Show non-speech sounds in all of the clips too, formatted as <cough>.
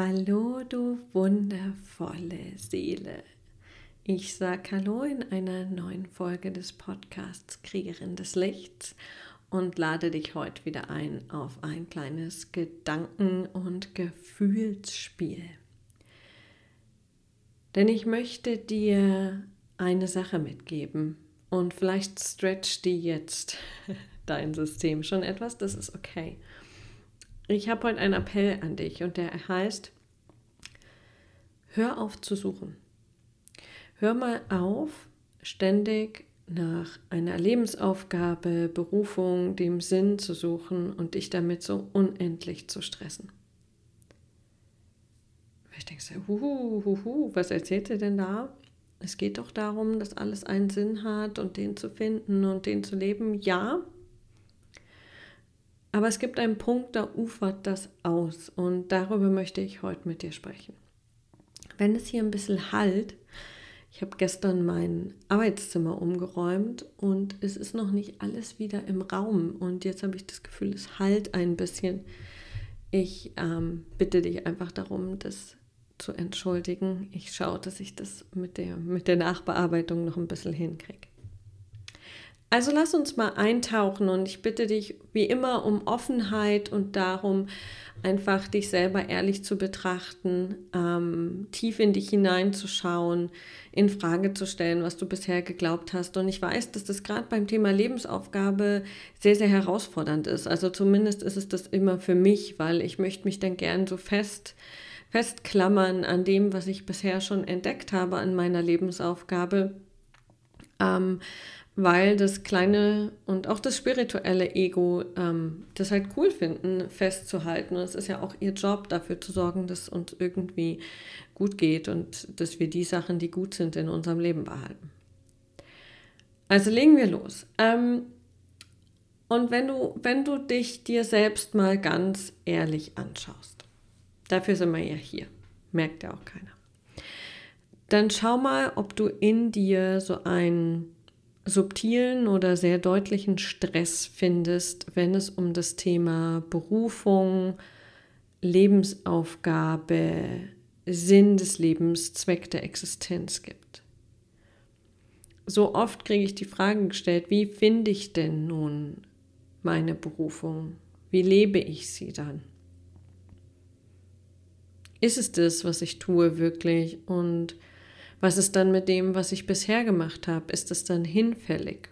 Hallo, du wundervolle Seele. Ich sage Hallo in einer neuen Folge des Podcasts Kriegerin des Lichts und lade dich heute wieder ein auf ein kleines Gedanken- und Gefühlsspiel. Denn ich möchte dir eine Sache mitgeben und vielleicht stretch die jetzt <laughs> dein System schon etwas, das ist okay. Ich habe heute einen Appell an dich und der heißt, hör auf zu suchen. Hör mal auf, ständig nach einer Lebensaufgabe, Berufung, dem Sinn zu suchen und dich damit so unendlich zu stressen. Ich denke so, huhu, huhu, was erzählt ihr denn da? Es geht doch darum, dass alles einen Sinn hat und den zu finden und den zu leben. Ja, aber es gibt einen Punkt, da ufert das aus und darüber möchte ich heute mit dir sprechen. Wenn es hier ein bisschen halt, ich habe gestern mein Arbeitszimmer umgeräumt und es ist noch nicht alles wieder im Raum und jetzt habe ich das Gefühl, es halt ein bisschen. Ich ähm, bitte dich einfach darum, das zu entschuldigen. Ich schaue, dass ich das mit der, mit der Nachbearbeitung noch ein bisschen hinkriege. Also lass uns mal eintauchen und ich bitte dich wie immer um Offenheit und darum, einfach dich selber ehrlich zu betrachten, ähm, tief in dich hineinzuschauen, in Frage zu stellen, was du bisher geglaubt hast. Und ich weiß, dass das gerade beim Thema Lebensaufgabe sehr, sehr herausfordernd ist. Also zumindest ist es das immer für mich, weil ich möchte mich dann gern so fest festklammern an dem, was ich bisher schon entdeckt habe an meiner Lebensaufgabe. Ähm, weil das kleine und auch das spirituelle Ego ähm, das halt cool finden, festzuhalten. Und es ist ja auch ihr Job, dafür zu sorgen, dass uns irgendwie gut geht und dass wir die Sachen, die gut sind, in unserem Leben behalten. Also legen wir los. Ähm, und wenn du, wenn du dich dir selbst mal ganz ehrlich anschaust, dafür sind wir ja hier, merkt ja auch keiner, dann schau mal, ob du in dir so ein subtilen oder sehr deutlichen Stress findest, wenn es um das Thema Berufung, Lebensaufgabe, Sinn des Lebens, Zweck der Existenz gibt. So oft kriege ich die Frage gestellt, wie finde ich denn nun meine Berufung? Wie lebe ich sie dann? Ist es das, was ich tue, wirklich? Und was ist dann mit dem, was ich bisher gemacht habe? Ist es dann hinfällig?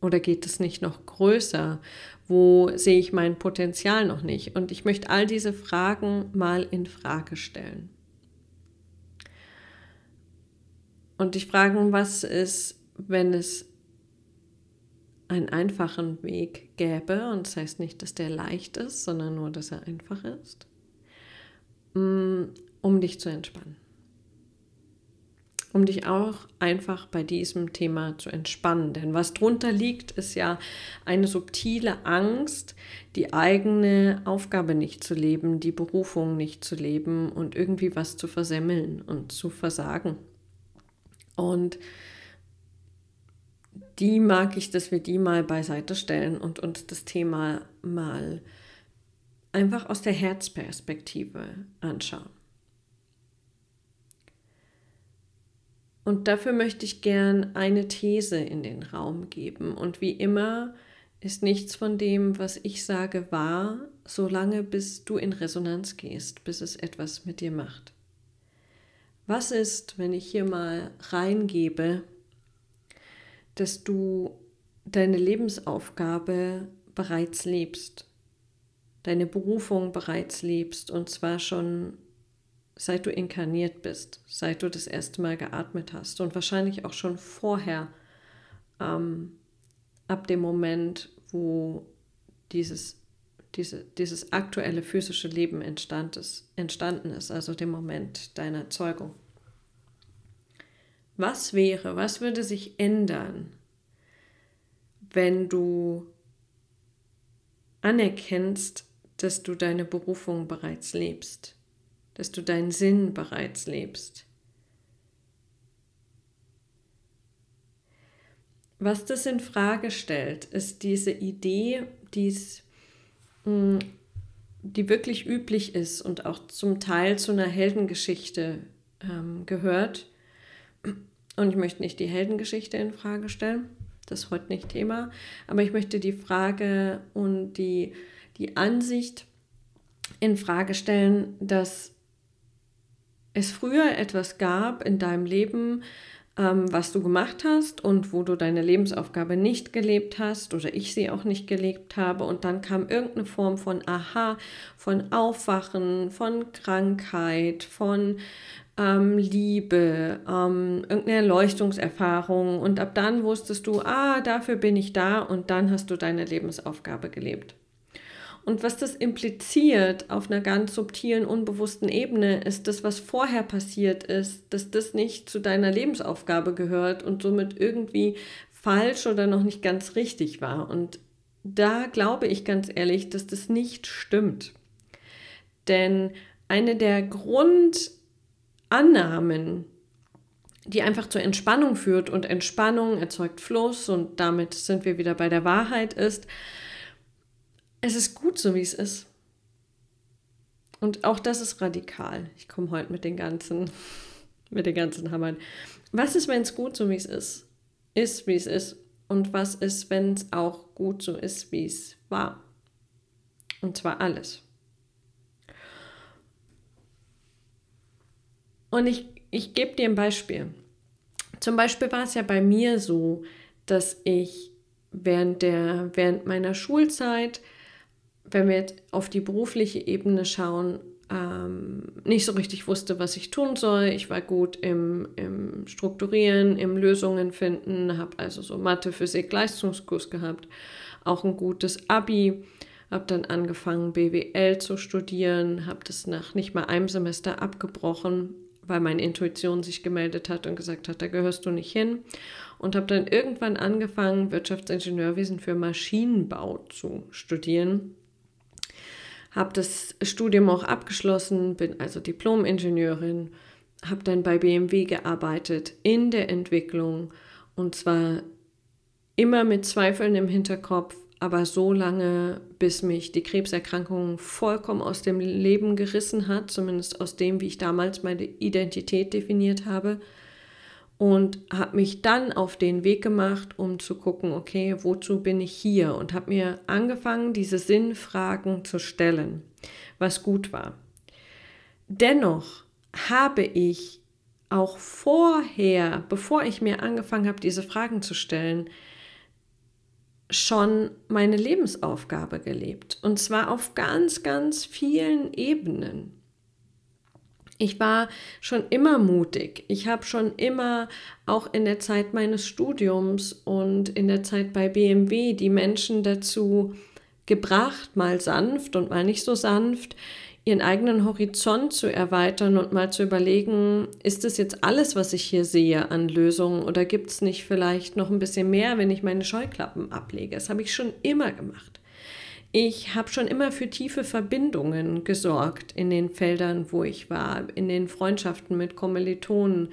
Oder geht es nicht noch größer? Wo sehe ich mein Potenzial noch nicht? Und ich möchte all diese Fragen mal in Frage stellen. Und dich fragen, was ist, wenn es einen einfachen Weg gäbe, und das heißt nicht, dass der leicht ist, sondern nur, dass er einfach ist, mm, um dich zu entspannen um dich auch einfach bei diesem Thema zu entspannen. Denn was drunter liegt, ist ja eine subtile Angst, die eigene Aufgabe nicht zu leben, die Berufung nicht zu leben und irgendwie was zu versemmeln und zu versagen. Und die mag ich, dass wir die mal beiseite stellen und uns das Thema mal einfach aus der Herzperspektive anschauen. Und dafür möchte ich gern eine These in den Raum geben. Und wie immer ist nichts von dem, was ich sage, wahr, solange bis du in Resonanz gehst, bis es etwas mit dir macht. Was ist, wenn ich hier mal reingebe, dass du deine Lebensaufgabe bereits lebst, deine Berufung bereits lebst und zwar schon seit du inkarniert bist, seit du das erste Mal geatmet hast und wahrscheinlich auch schon vorher, ähm, ab dem Moment, wo dieses, diese, dieses aktuelle physische Leben entstand ist, entstanden ist, also dem Moment deiner Zeugung. Was wäre, was würde sich ändern, wenn du anerkennst, dass du deine Berufung bereits lebst? Dass du deinen Sinn bereits lebst. Was das in Frage stellt, ist diese Idee, dies, hm, die wirklich üblich ist und auch zum Teil zu einer Heldengeschichte ähm, gehört. Und ich möchte nicht die Heldengeschichte in Frage stellen, das ist heute nicht Thema, aber ich möchte die Frage und die, die Ansicht in Frage stellen, dass es früher etwas gab in deinem Leben, ähm, was du gemacht hast und wo du deine Lebensaufgabe nicht gelebt hast oder ich sie auch nicht gelebt habe und dann kam irgendeine Form von Aha, von Aufwachen, von Krankheit, von ähm, Liebe, ähm, irgendeine Erleuchtungserfahrung und ab dann wusstest du, ah, dafür bin ich da und dann hast du deine Lebensaufgabe gelebt. Und was das impliziert auf einer ganz subtilen, unbewussten Ebene, ist das, was vorher passiert ist, dass das nicht zu deiner Lebensaufgabe gehört und somit irgendwie falsch oder noch nicht ganz richtig war. Und da glaube ich ganz ehrlich, dass das nicht stimmt. Denn eine der Grundannahmen, die einfach zur Entspannung führt und Entspannung erzeugt Fluss und damit sind wir wieder bei der Wahrheit ist, es ist gut so, wie es ist. Und auch das ist radikal. Ich komme heute mit den ganzen, <laughs> mit den ganzen Hammern. Was ist, wenn es gut so, wie es ist? Ist, wie es ist. Und was ist, wenn es auch gut so ist, wie es war? Und zwar alles. Und ich, ich gebe dir ein Beispiel. Zum Beispiel war es ja bei mir so, dass ich während, der, während meiner Schulzeit wenn wir jetzt auf die berufliche Ebene schauen, ähm, nicht so richtig wusste, was ich tun soll. Ich war gut im, im Strukturieren, im Lösungen finden, habe also so Mathe, Physik, Leistungskurs gehabt, auch ein gutes Abi, habe dann angefangen BWL zu studieren, habe das nach nicht mal einem Semester abgebrochen, weil meine Intuition sich gemeldet hat und gesagt hat, da gehörst du nicht hin. Und habe dann irgendwann angefangen, Wirtschaftsingenieurwesen für Maschinenbau zu studieren habe das Studium auch abgeschlossen, bin also Diplom-Ingenieurin, habe dann bei BMW gearbeitet in der Entwicklung und zwar immer mit Zweifeln im Hinterkopf, aber so lange, bis mich die Krebserkrankung vollkommen aus dem Leben gerissen hat, zumindest aus dem, wie ich damals meine Identität definiert habe und habe mich dann auf den Weg gemacht, um zu gucken, okay, wozu bin ich hier? Und habe mir angefangen, diese Sinnfragen zu stellen, was gut war. Dennoch habe ich auch vorher, bevor ich mir angefangen habe, diese Fragen zu stellen, schon meine Lebensaufgabe gelebt. Und zwar auf ganz, ganz vielen Ebenen. Ich war schon immer mutig. Ich habe schon immer, auch in der Zeit meines Studiums und in der Zeit bei BMW, die Menschen dazu gebracht, mal sanft und mal nicht so sanft, ihren eigenen Horizont zu erweitern und mal zu überlegen, ist das jetzt alles, was ich hier sehe an Lösungen oder gibt es nicht vielleicht noch ein bisschen mehr, wenn ich meine Scheuklappen ablege? Das habe ich schon immer gemacht. Ich habe schon immer für tiefe Verbindungen gesorgt in den Feldern, wo ich war, in den Freundschaften mit Kommilitonen,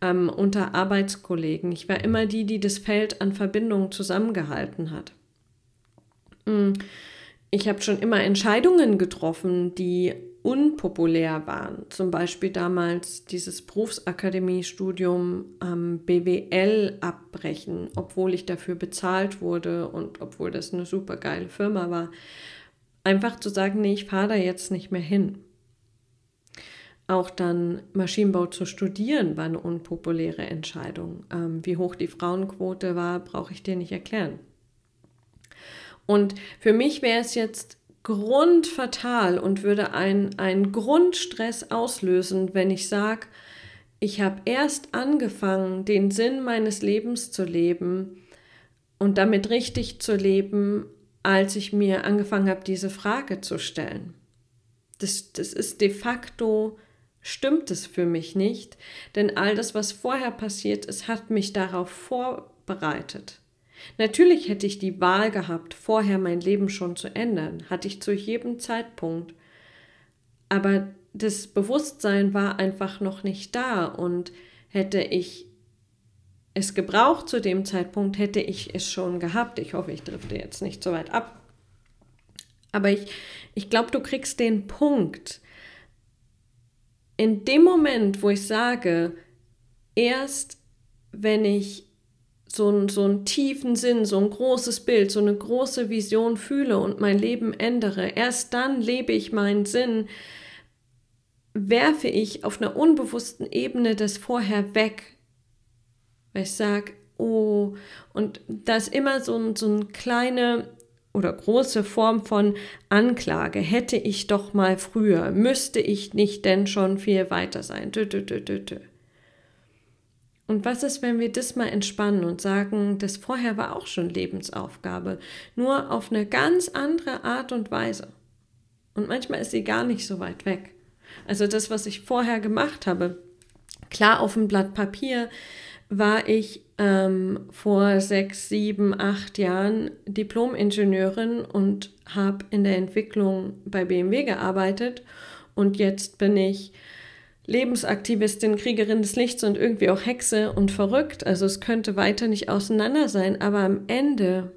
ähm, unter Arbeitskollegen. Ich war immer die, die das Feld an Verbindungen zusammengehalten hat. Mm. Ich habe schon immer Entscheidungen getroffen, die unpopulär waren. Zum Beispiel damals dieses Berufsakademiestudium am BWL abbrechen, obwohl ich dafür bezahlt wurde und obwohl das eine super geile Firma war. Einfach zu sagen, nee, ich fahre da jetzt nicht mehr hin. Auch dann Maschinenbau zu studieren war eine unpopuläre Entscheidung. Ähm, wie hoch die Frauenquote war, brauche ich dir nicht erklären. Und für mich wäre es jetzt grundfatal und würde einen Grundstress auslösen, wenn ich sage, ich habe erst angefangen, den Sinn meines Lebens zu leben und damit richtig zu leben, als ich mir angefangen habe, diese Frage zu stellen. Das, das ist de facto, stimmt es für mich nicht, denn all das, was vorher passiert ist, hat mich darauf vorbereitet. Natürlich hätte ich die Wahl gehabt, vorher mein Leben schon zu ändern, hatte ich zu jedem Zeitpunkt. Aber das Bewusstsein war einfach noch nicht da und hätte ich es gebraucht zu dem Zeitpunkt, hätte ich es schon gehabt. Ich hoffe, ich drifte jetzt nicht so weit ab. Aber ich, ich glaube, du kriegst den Punkt. In dem Moment, wo ich sage, erst wenn ich so, so einen tiefen Sinn, so ein großes Bild, so eine große Vision fühle und mein Leben ändere, erst dann lebe ich meinen Sinn, werfe ich auf einer unbewussten Ebene das vorher weg. Weil ich sage, oh, und da ist immer so, so eine kleine oder große Form von Anklage. Hätte ich doch mal früher, müsste ich nicht denn schon viel weiter sein. Dö, dö, dö, dö, dö. Und was ist, wenn wir das mal entspannen und sagen, das vorher war auch schon Lebensaufgabe, nur auf eine ganz andere Art und Weise. Und manchmal ist sie gar nicht so weit weg. Also das, was ich vorher gemacht habe, klar auf dem Blatt Papier war ich ähm, vor sechs, sieben, acht Jahren Diplom-Ingenieurin und habe in der Entwicklung bei BMW gearbeitet. Und jetzt bin ich Lebensaktivistin, Kriegerin des Lichts und irgendwie auch Hexe und verrückt. Also es könnte weiter nicht auseinander sein, aber am Ende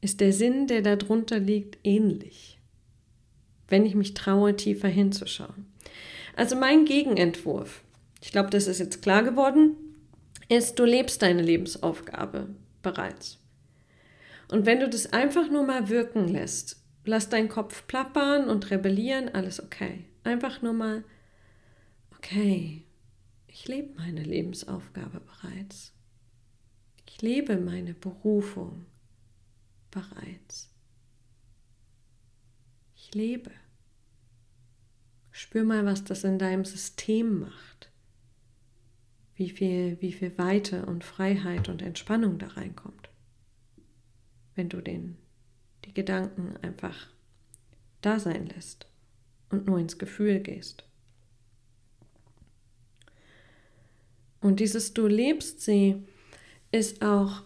ist der Sinn, der darunter liegt, ähnlich, wenn ich mich traue, tiefer hinzuschauen. Also mein Gegenentwurf, ich glaube, das ist jetzt klar geworden, ist, du lebst deine Lebensaufgabe bereits. Und wenn du das einfach nur mal wirken lässt, lass deinen Kopf plappern und rebellieren, alles okay. Einfach nur mal, okay, ich lebe meine Lebensaufgabe bereits. Ich lebe meine Berufung bereits. Ich lebe. Spür mal, was das in deinem System macht. Wie viel, wie viel Weite und Freiheit und Entspannung da reinkommt. Wenn du den, die Gedanken einfach da sein lässt und nur ins Gefühl gehst. Und dieses Du lebst sie ist auch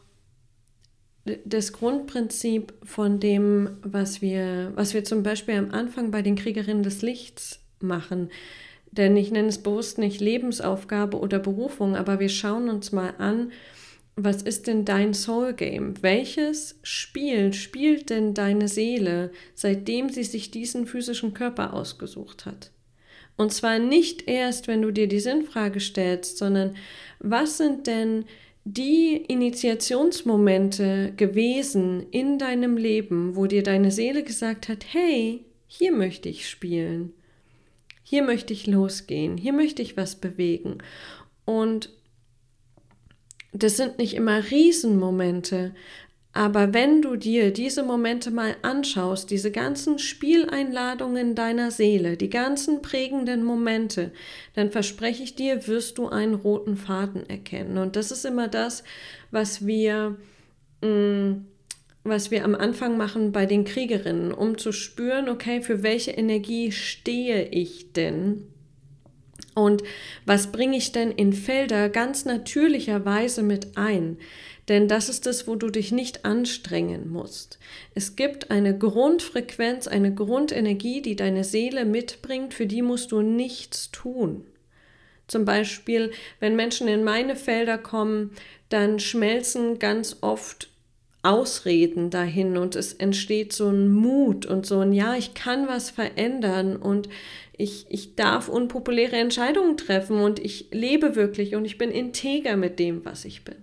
das Grundprinzip von dem, was wir, was wir zum Beispiel am Anfang bei den Kriegerinnen des Lichts machen. Denn ich nenne es bewusst nicht Lebensaufgabe oder Berufung, aber wir schauen uns mal an, was ist denn dein Soul Game? Welches Spiel spielt denn deine Seele, seitdem sie sich diesen physischen Körper ausgesucht hat? Und zwar nicht erst, wenn du dir die Sinnfrage stellst, sondern was sind denn die Initiationsmomente gewesen in deinem Leben, wo dir deine Seele gesagt hat, hey, hier möchte ich spielen, hier möchte ich losgehen, hier möchte ich was bewegen. Und das sind nicht immer Riesenmomente, aber wenn du dir diese Momente mal anschaust, diese ganzen Spieleinladungen deiner Seele, die ganzen prägenden Momente, dann verspreche ich dir, wirst du einen roten Faden erkennen. Und das ist immer das, was wir, mh, mm, was wir am Anfang machen bei den Kriegerinnen, um zu spüren, okay, für welche Energie stehe ich denn? Und was bringe ich denn in Felder ganz natürlicherweise mit ein? Denn das ist es, wo du dich nicht anstrengen musst. Es gibt eine Grundfrequenz, eine Grundenergie, die deine Seele mitbringt, für die musst du nichts tun. Zum Beispiel, wenn Menschen in meine Felder kommen, dann schmelzen ganz oft Ausreden dahin und es entsteht so ein Mut und so ein Ja, ich kann was verändern und ich, ich darf unpopuläre Entscheidungen treffen und ich lebe wirklich und ich bin integer mit dem, was ich bin.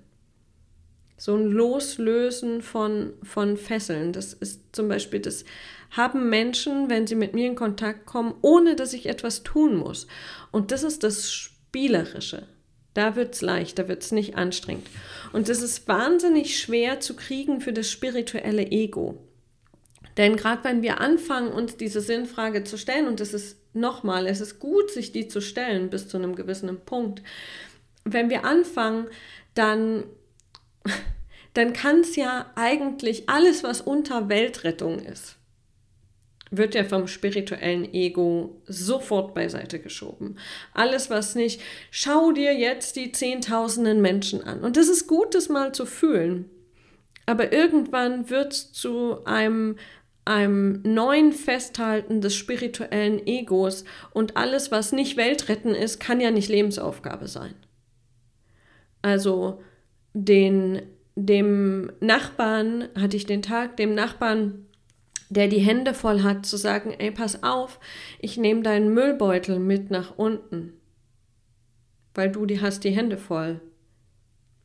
So ein Loslösen von, von Fesseln, das ist zum Beispiel, das haben Menschen, wenn sie mit mir in Kontakt kommen, ohne dass ich etwas tun muss. Und das ist das Spielerische. Da wird es leicht, da wird es nicht anstrengend. Und das ist wahnsinnig schwer zu kriegen für das spirituelle Ego. Denn gerade wenn wir anfangen, uns diese Sinnfrage zu stellen, und es ist nochmal, es ist gut, sich die zu stellen bis zu einem gewissen Punkt. Wenn wir anfangen, dann, <laughs> dann kann es ja eigentlich alles, was unter Weltrettung ist, wird ja vom spirituellen Ego sofort beiseite geschoben. Alles, was nicht, schau dir jetzt die Zehntausenden Menschen an. Und das ist gut, das mal zu fühlen. Aber irgendwann wird es zu einem, einem neuen Festhalten des spirituellen Egos und alles, was nicht Weltretten ist, kann ja nicht Lebensaufgabe sein. Also den, dem Nachbarn hatte ich den Tag, dem Nachbarn der die Hände voll hat, zu sagen, ey, pass auf, ich nehme deinen Müllbeutel mit nach unten, weil du die hast die Hände voll.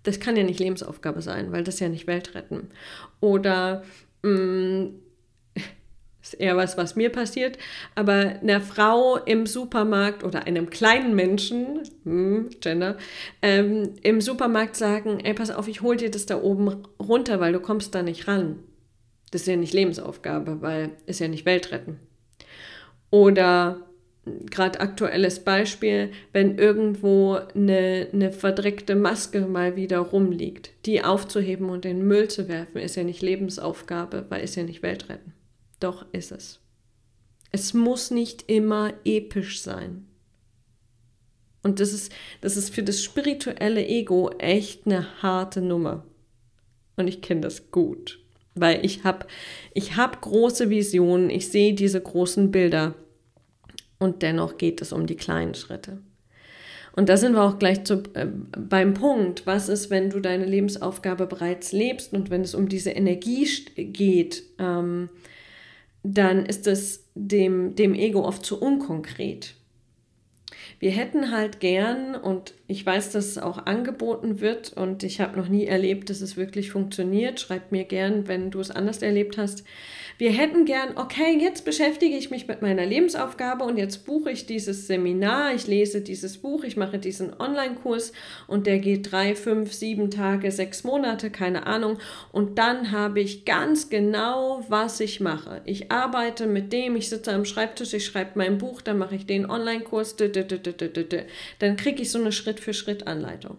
Das kann ja nicht Lebensaufgabe sein, weil das ja nicht Welt retten. Oder mh, mm, ist eher was, was mir passiert, aber einer Frau im Supermarkt oder einem kleinen Menschen, hm, Gender, ähm, im Supermarkt sagen, ey, pass auf, ich hol dir das da oben runter, weil du kommst da nicht ran. Das ist ja nicht Lebensaufgabe, weil ist ja nicht Weltretten. Oder gerade aktuelles Beispiel, wenn irgendwo eine, eine verdreckte Maske mal wieder rumliegt, die aufzuheben und in den Müll zu werfen, ist ja nicht Lebensaufgabe, weil ist ja nicht Weltretten. Doch ist es. Es muss nicht immer episch sein. Und das ist, das ist für das spirituelle Ego echt eine harte Nummer. Und ich kenne das gut, weil ich habe ich hab große Visionen, ich sehe diese großen Bilder und dennoch geht es um die kleinen Schritte. Und da sind wir auch gleich zu, äh, beim Punkt, was ist, wenn du deine Lebensaufgabe bereits lebst und wenn es um diese Energie geht, ähm, dann ist es dem, dem Ego oft zu unkonkret. Wir hätten halt gern, und ich weiß, dass es auch angeboten wird, und ich habe noch nie erlebt, dass es wirklich funktioniert. Schreib mir gern, wenn du es anders erlebt hast. Wir hätten gern, okay, jetzt beschäftige ich mich mit meiner Lebensaufgabe und jetzt buche ich dieses Seminar, ich lese dieses Buch, ich mache diesen Online-Kurs und der geht drei, fünf, sieben Tage, sechs Monate, keine Ahnung. Und dann habe ich ganz genau, was ich mache. Ich arbeite mit dem, ich sitze am Schreibtisch, ich schreibe mein Buch, dann mache ich den Online-Kurs, dann kriege ich so eine Schritt-für-Schritt-Anleitung.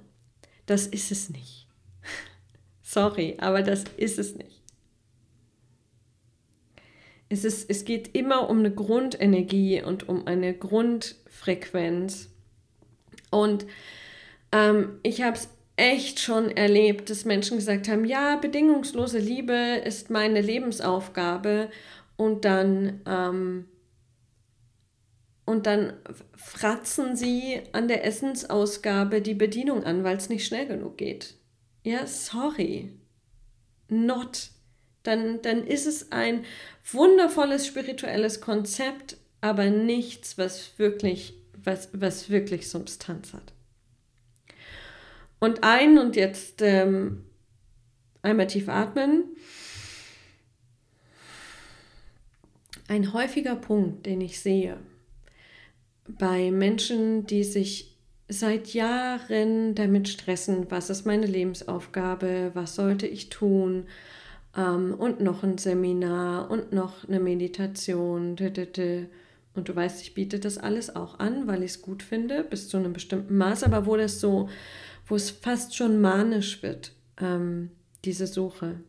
Das ist es nicht. Sorry, aber das ist es nicht. Es, ist, es geht immer um eine Grundenergie und um eine Grundfrequenz. Und ähm, ich habe es echt schon erlebt, dass Menschen gesagt haben, ja, bedingungslose Liebe ist meine Lebensaufgabe. Und dann, ähm, und dann fratzen sie an der Essensausgabe die Bedienung an, weil es nicht schnell genug geht. Ja, sorry. Not dann, dann ist es ein wundervolles spirituelles Konzept, aber nichts, was wirklich, was, was wirklich Substanz hat. Und ein und jetzt ähm, einmal tief atmen. Ein häufiger Punkt, den ich sehe bei Menschen, die sich seit Jahren damit stressen, was ist meine Lebensaufgabe, was sollte ich tun, ähm, und noch ein Seminar und noch eine Meditation. Und du weißt, ich biete das alles auch an, weil ich es gut finde, bis zu einem bestimmten Maß, aber wo das so, wo es fast schon manisch wird, ähm, diese Suche.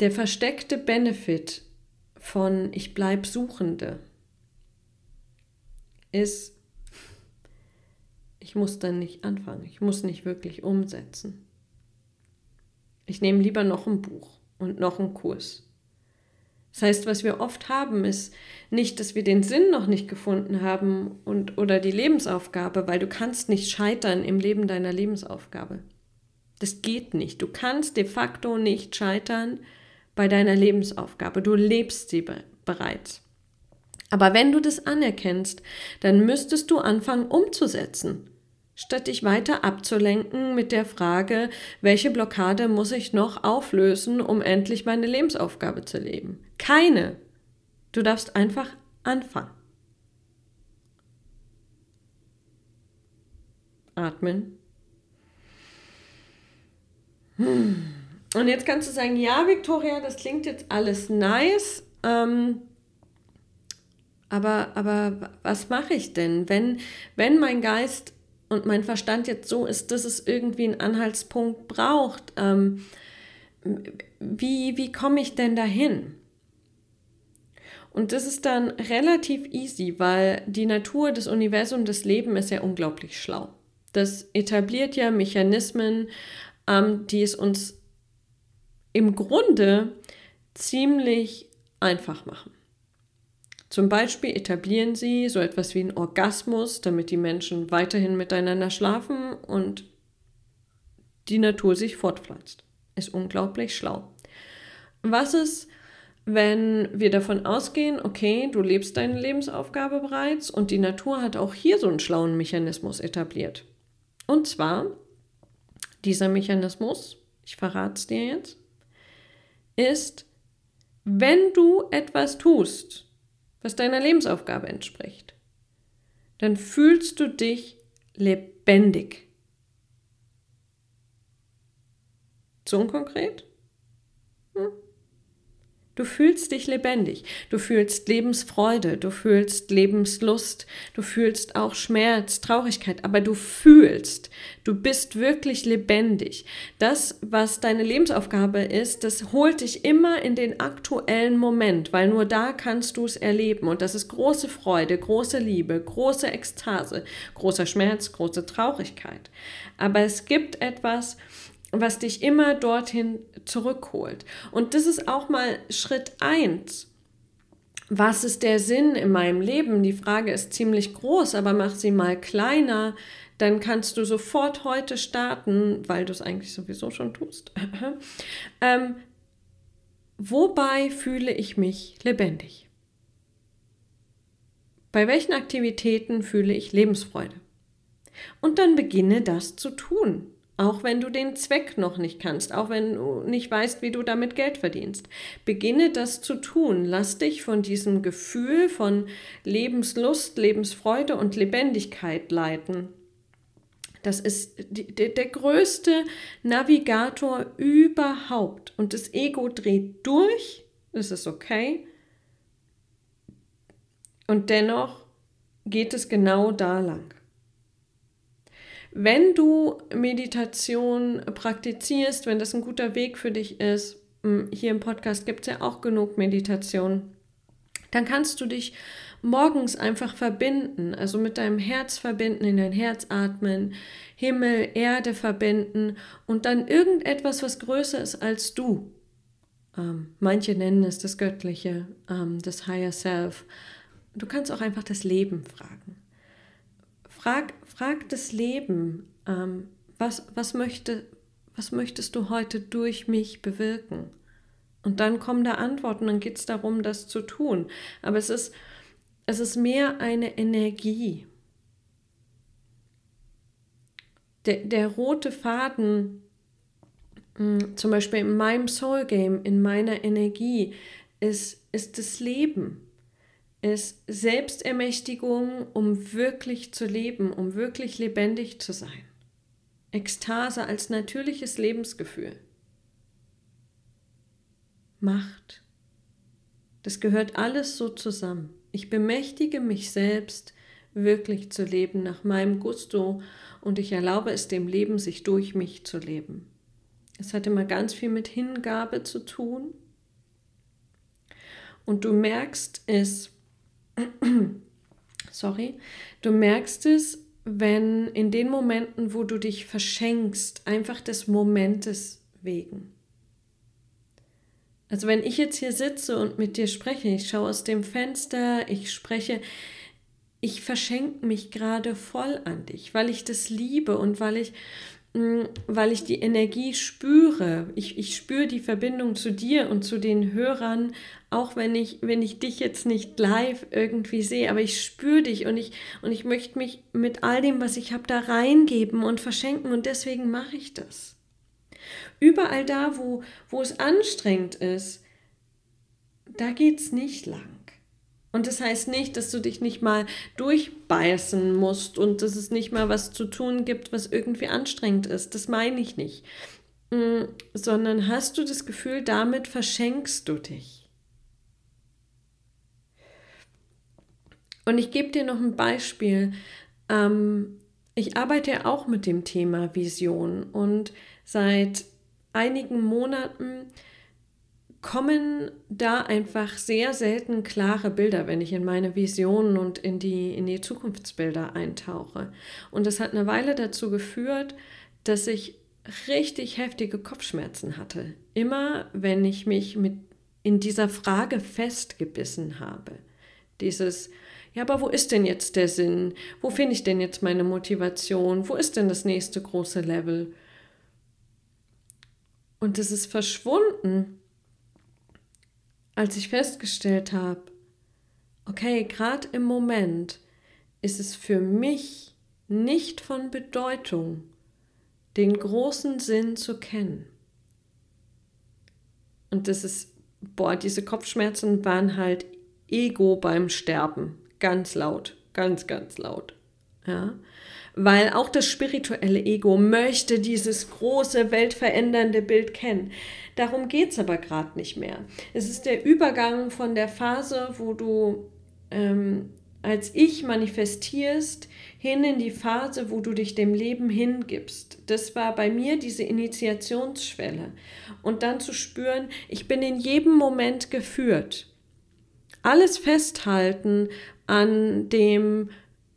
Der versteckte Benefit von ich bleib Suchende ist, ich muss dann nicht anfangen, ich muss nicht wirklich umsetzen. Ich nehme lieber noch ein Buch und noch einen Kurs. Das heißt, was wir oft haben, ist nicht, dass wir den Sinn noch nicht gefunden haben und, oder die Lebensaufgabe, weil du kannst nicht scheitern im Leben deiner Lebensaufgabe. Das geht nicht. Du kannst de facto nicht scheitern bei deiner Lebensaufgabe. Du lebst sie be bereits. Aber wenn du das anerkennst, dann müsstest du anfangen umzusetzen statt dich weiter abzulenken mit der Frage, welche Blockade muss ich noch auflösen, um endlich meine Lebensaufgabe zu leben. Keine. Du darfst einfach anfangen. Atmen. Und jetzt kannst du sagen, ja, Victoria, das klingt jetzt alles nice. Ähm, aber, aber was mache ich denn, wenn, wenn mein Geist und mein Verstand jetzt so ist, dass es irgendwie einen Anhaltspunkt braucht, ähm, wie, wie komme ich denn dahin? Und das ist dann relativ easy, weil die Natur des Universums, das Leben ist ja unglaublich schlau. Das etabliert ja Mechanismen, ähm, die es uns im Grunde ziemlich einfach machen. Zum Beispiel etablieren sie so etwas wie einen Orgasmus, damit die Menschen weiterhin miteinander schlafen und die Natur sich fortpflanzt. Ist unglaublich schlau. Was ist, wenn wir davon ausgehen, okay, du lebst deine Lebensaufgabe bereits und die Natur hat auch hier so einen schlauen Mechanismus etabliert. Und zwar, dieser Mechanismus, ich verrate es dir jetzt, ist, wenn du etwas tust, was deiner Lebensaufgabe entspricht, dann fühlst du dich lebendig. So unkonkret? Du fühlst dich lebendig, du fühlst Lebensfreude, du fühlst Lebenslust, du fühlst auch Schmerz, Traurigkeit, aber du fühlst, du bist wirklich lebendig. Das, was deine Lebensaufgabe ist, das holt dich immer in den aktuellen Moment, weil nur da kannst du es erleben. Und das ist große Freude, große Liebe, große Ekstase, großer Schmerz, große Traurigkeit. Aber es gibt etwas, was dich immer dorthin zurückholt. Und das ist auch mal Schritt eins. Was ist der Sinn in meinem Leben? Die Frage ist ziemlich groß, aber mach sie mal kleiner. Dann kannst du sofort heute starten, weil du es eigentlich sowieso schon tust. <laughs> ähm, wobei fühle ich mich lebendig? Bei welchen Aktivitäten fühle ich Lebensfreude? Und dann beginne das zu tun. Auch wenn du den Zweck noch nicht kannst, auch wenn du nicht weißt, wie du damit Geld verdienst. Beginne das zu tun. Lass dich von diesem Gefühl von Lebenslust, Lebensfreude und Lebendigkeit leiten. Das ist die, der, der größte Navigator überhaupt. Und das Ego dreht durch. Das ist okay. Und dennoch geht es genau da lang. Wenn du Meditation praktizierst, wenn das ein guter Weg für dich ist, hm, hier im Podcast gibt es ja auch genug Meditation, dann kannst du dich morgens einfach verbinden, also mit deinem Herz verbinden, in dein Herz atmen, Himmel, Erde verbinden und dann irgendetwas, was größer ist als du. Ähm, manche nennen es das Göttliche, ähm, das Higher Self. Du kannst auch einfach das Leben fragen. Frag, frag das Leben, ähm, was, was, möchte, was möchtest du heute durch mich bewirken? Und dann kommen da Antworten, dann geht es darum, das zu tun. Aber es ist, es ist mehr eine Energie. Der, der rote Faden, hm, zum Beispiel in meinem Soul Game, in meiner Energie, ist, ist das Leben ist Selbstermächtigung, um wirklich zu leben, um wirklich lebendig zu sein. Ekstase als natürliches Lebensgefühl. Macht. Das gehört alles so zusammen. Ich bemächtige mich selbst, wirklich zu leben nach meinem Gusto und ich erlaube es dem Leben, sich durch mich zu leben. Es hat immer ganz viel mit Hingabe zu tun. Und du merkst es, sorry, du merkst es, wenn in den Momenten, wo du dich verschenkst, einfach des Momentes wegen. Also wenn ich jetzt hier sitze und mit dir spreche, ich schaue aus dem Fenster, ich spreche, ich verschenke mich gerade voll an dich, weil ich das liebe und weil ich weil ich die Energie spüre. Ich, ich spüre die Verbindung zu dir und zu den Hörern, auch wenn ich, wenn ich dich jetzt nicht live irgendwie sehe, aber ich spüre dich und ich, und ich möchte mich mit all dem, was ich habe, da reingeben und verschenken und deswegen mache ich das. Überall da, wo, wo es anstrengend ist, da geht es nicht lang. Und das heißt nicht, dass du dich nicht mal durchbeißen musst und dass es nicht mal was zu tun gibt, was irgendwie anstrengend ist. Das meine ich nicht. Mm, sondern hast du das Gefühl, damit verschenkst du dich. Und ich gebe dir noch ein Beispiel. Ähm, ich arbeite ja auch mit dem Thema Vision und seit einigen Monaten kommen da einfach sehr selten klare Bilder, wenn ich in meine Visionen und in die, in die Zukunftsbilder eintauche. Und das hat eine Weile dazu geführt, dass ich richtig heftige Kopfschmerzen hatte. Immer wenn ich mich mit in dieser Frage festgebissen habe. Dieses, ja, aber wo ist denn jetzt der Sinn? Wo finde ich denn jetzt meine Motivation? Wo ist denn das nächste große Level? Und es ist verschwunden, als ich festgestellt habe, okay, gerade im Moment ist es für mich nicht von Bedeutung, den großen Sinn zu kennen. Und das ist, boah, diese Kopfschmerzen waren halt Ego beim Sterben. Ganz laut, ganz, ganz laut. Ja. Weil auch das spirituelle Ego möchte dieses große, weltverändernde Bild kennen. Darum geht es aber gerade nicht mehr. Es ist der Übergang von der Phase, wo du ähm, als Ich manifestierst, hin in die Phase, wo du dich dem Leben hingibst. Das war bei mir diese Initiationsschwelle. Und dann zu spüren, ich bin in jedem Moment geführt. Alles festhalten an dem,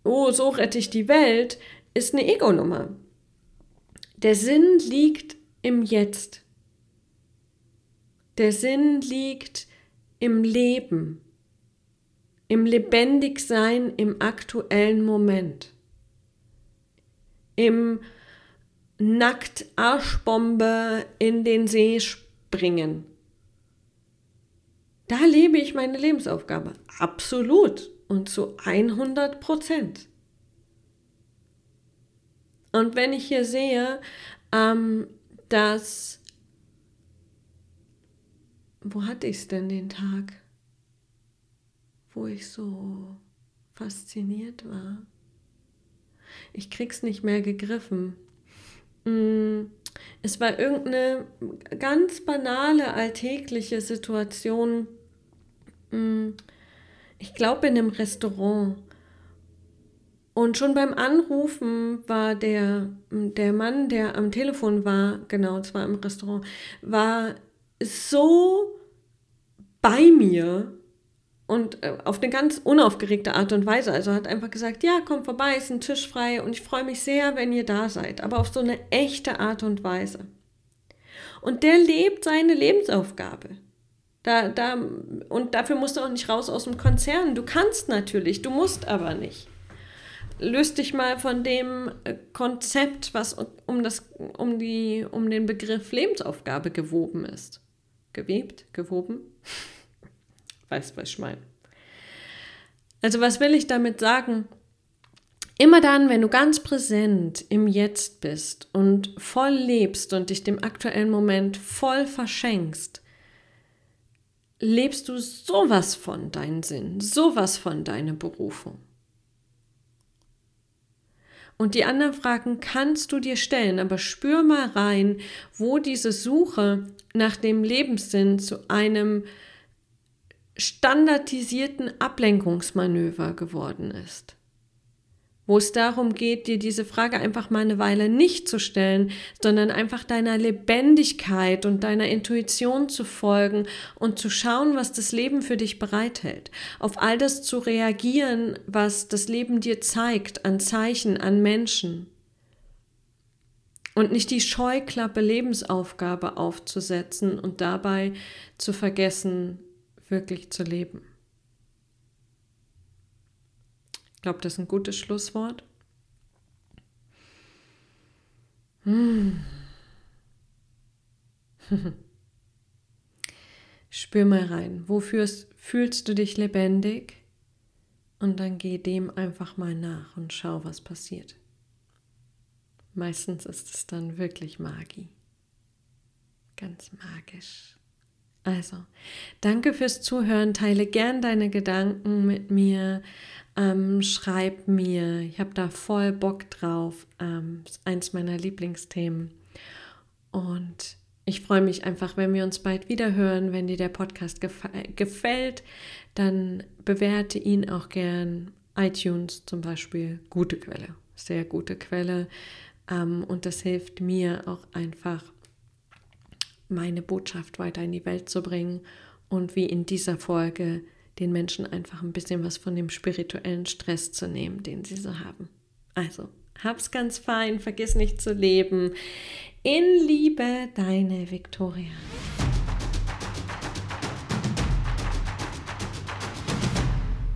oh, so rette ich die Welt, ist eine Ego-Nummer. Der Sinn liegt im Jetzt. Der Sinn liegt im Leben, im Lebendigsein im aktuellen Moment, im nackt Arschbombe in den See springen. Da lebe ich meine Lebensaufgabe. Absolut und zu 100 Prozent. Und wenn ich hier sehe, ähm, dass wo hatte ich es denn den Tag, wo ich so fasziniert war? Ich krieg's nicht mehr gegriffen. Mm, es war irgendeine ganz banale, alltägliche Situation. Ich glaube in einem Restaurant. Und schon beim Anrufen war der, der Mann, der am Telefon war, genau, es war im Restaurant, war so bei mir und äh, auf eine ganz unaufgeregte Art und Weise. Also hat einfach gesagt, ja, komm vorbei, ist ein Tisch frei und ich freue mich sehr, wenn ihr da seid, aber auf so eine echte Art und Weise. Und der lebt seine Lebensaufgabe. Da, da, und dafür musst du auch nicht raus aus dem Konzern. Du kannst natürlich, du musst aber nicht. Löst dich mal von dem äh, Konzept, was um, das, um, die, um den Begriff Lebensaufgabe gewoben ist gewebt, gewoben. <laughs> Weißt, was ich meine. Also was will ich damit sagen? Immer dann, wenn du ganz präsent im Jetzt bist und voll lebst und dich dem aktuellen Moment voll verschenkst, lebst du sowas von deinen Sinn, sowas von deiner Berufung. Und die anderen Fragen kannst du dir stellen, aber spür mal rein, wo diese Suche nach dem Lebenssinn zu einem standardisierten Ablenkungsmanöver geworden ist wo es darum geht, dir diese Frage einfach mal eine Weile nicht zu stellen, sondern einfach deiner Lebendigkeit und deiner Intuition zu folgen und zu schauen, was das Leben für dich bereithält. Auf all das zu reagieren, was das Leben dir zeigt, an Zeichen, an Menschen. Und nicht die Scheuklappe Lebensaufgabe aufzusetzen und dabei zu vergessen, wirklich zu leben. Ich glaube, das ist ein gutes Schlusswort. Hm. <laughs> Spür mal rein. Wofür fühlst du dich lebendig? Und dann geh dem einfach mal nach und schau, was passiert. Meistens ist es dann wirklich Magie. Ganz magisch. Also, danke fürs Zuhören. Teile gern deine Gedanken mit mir. Ähm, schreib mir. Ich habe da voll Bock drauf. Ähm, ist eins meiner Lieblingsthemen. Und ich freue mich einfach, wenn wir uns bald wieder hören. Wenn dir der Podcast gefällt, dann bewerte ihn auch gern. iTunes zum Beispiel, gute Quelle, sehr gute Quelle. Ähm, und das hilft mir auch einfach meine Botschaft weiter in die Welt zu bringen und wie in dieser Folge den Menschen einfach ein bisschen was von dem spirituellen Stress zu nehmen, den sie so haben. Also, hab's ganz fein, vergiss nicht zu leben. In Liebe, deine Viktoria.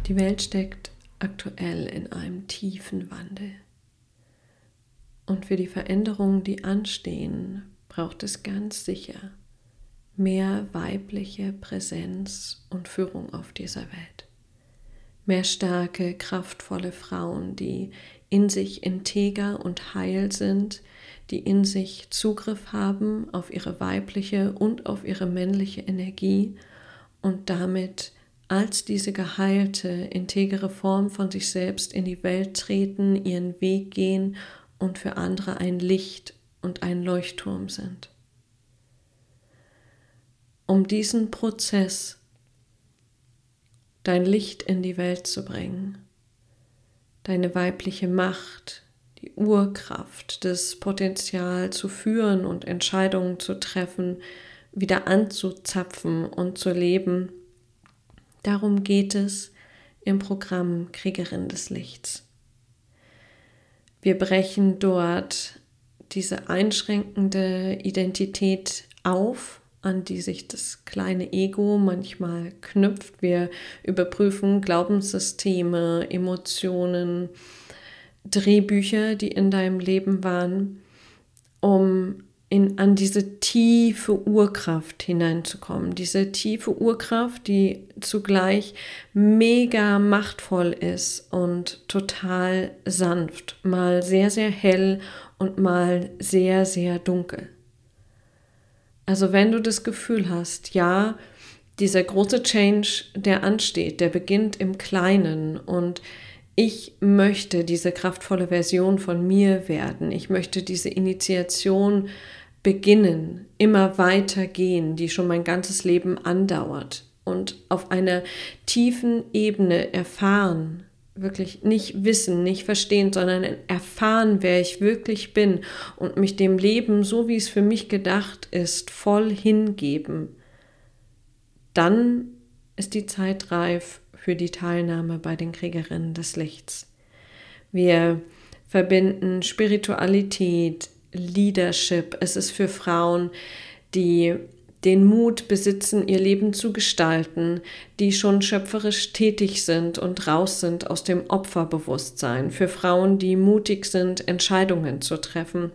Die Welt steckt aktuell in einem tiefen Wandel. Und für die Veränderungen, die anstehen, braucht es ganz sicher mehr weibliche Präsenz und Führung auf dieser Welt. Mehr starke, kraftvolle Frauen, die in sich integer und heil sind, die in sich Zugriff haben auf ihre weibliche und auf ihre männliche Energie und damit als diese geheilte, integere Form von sich selbst in die Welt treten, ihren Weg gehen und für andere ein Licht und ein Leuchtturm sind. Um diesen Prozess, dein Licht in die Welt zu bringen, deine weibliche Macht, die Urkraft, das Potenzial zu führen und Entscheidungen zu treffen, wieder anzuzapfen und zu leben. Darum geht es im Programm Kriegerin des Lichts. Wir brechen dort diese einschränkende Identität auf, an die sich das kleine Ego manchmal knüpft. Wir überprüfen Glaubenssysteme, Emotionen, Drehbücher, die in deinem Leben waren, um in, an diese tiefe Urkraft hineinzukommen. Diese tiefe Urkraft, die zugleich mega machtvoll ist und total sanft, mal sehr, sehr hell und mal sehr, sehr dunkel. Also wenn du das Gefühl hast, ja, dieser große Change, der ansteht, der beginnt im Kleinen und ich möchte diese kraftvolle Version von mir werden. Ich möchte diese Initiation beginnen, immer weiter gehen, die schon mein ganzes Leben andauert und auf einer tiefen Ebene erfahren, wirklich nicht wissen, nicht verstehen, sondern erfahren, wer ich wirklich bin und mich dem Leben, so wie es für mich gedacht ist, voll hingeben, dann ist die Zeit reif für die Teilnahme bei den Kriegerinnen des Lichts. Wir verbinden Spiritualität, Leadership. Es ist für Frauen, die den Mut besitzen, ihr Leben zu gestalten, die schon schöpferisch tätig sind und raus sind aus dem Opferbewusstsein, für Frauen, die mutig sind, Entscheidungen zu treffen,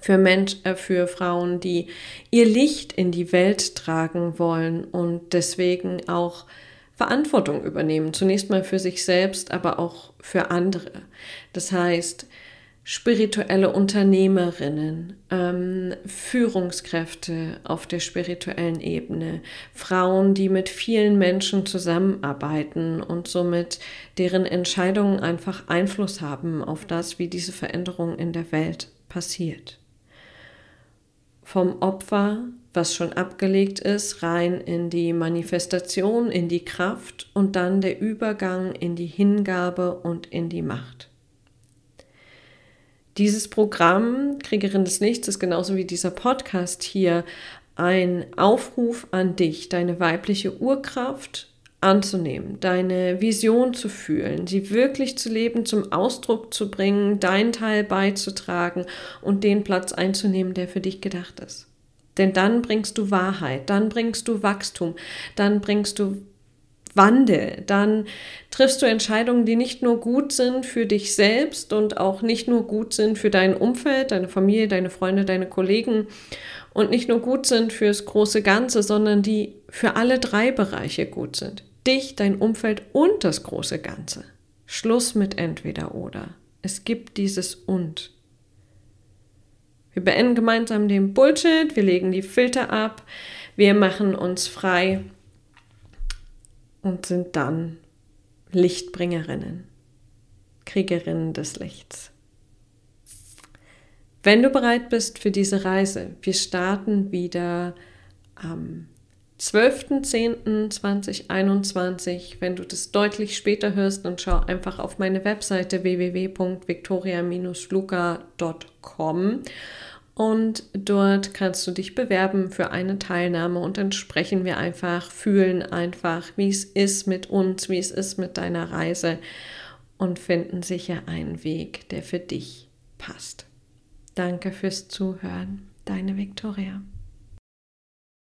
für, Mensch, äh, für Frauen, die ihr Licht in die Welt tragen wollen und deswegen auch Verantwortung übernehmen, zunächst mal für sich selbst, aber auch für andere. Das heißt, spirituelle Unternehmerinnen, ähm, Führungskräfte auf der spirituellen Ebene, Frauen, die mit vielen Menschen zusammenarbeiten und somit deren Entscheidungen einfach Einfluss haben auf das, wie diese Veränderung in der Welt passiert. Vom Opfer, was schon abgelegt ist, rein in die Manifestation, in die Kraft und dann der Übergang in die Hingabe und in die Macht. Dieses Programm Kriegerin des Nichts ist genauso wie dieser Podcast hier ein Aufruf an dich, deine weibliche Urkraft anzunehmen, deine Vision zu fühlen, sie wirklich zu leben, zum Ausdruck zu bringen, deinen Teil beizutragen und den Platz einzunehmen, der für dich gedacht ist. Denn dann bringst du Wahrheit, dann bringst du Wachstum, dann bringst du Wandel, dann triffst du Entscheidungen, die nicht nur gut sind für dich selbst und auch nicht nur gut sind für dein Umfeld, deine Familie, deine Freunde, deine Kollegen und nicht nur gut sind fürs große Ganze, sondern die für alle drei Bereiche gut sind. Dich, dein Umfeld und das große Ganze. Schluss mit entweder oder. Es gibt dieses und. Wir beenden gemeinsam den Bullshit, wir legen die Filter ab, wir machen uns frei und sind dann Lichtbringerinnen, Kriegerinnen des Lichts. Wenn du bereit bist für diese Reise, wir starten wieder am 12.10.2021. Wenn du das deutlich später hörst, dann schau einfach auf meine Webseite www.victoria-luca.com und dort kannst du dich bewerben für eine Teilnahme und dann sprechen wir einfach, fühlen einfach, wie es ist mit uns, wie es ist mit deiner Reise und finden sicher einen Weg, der für dich passt. Danke fürs Zuhören, deine Victoria.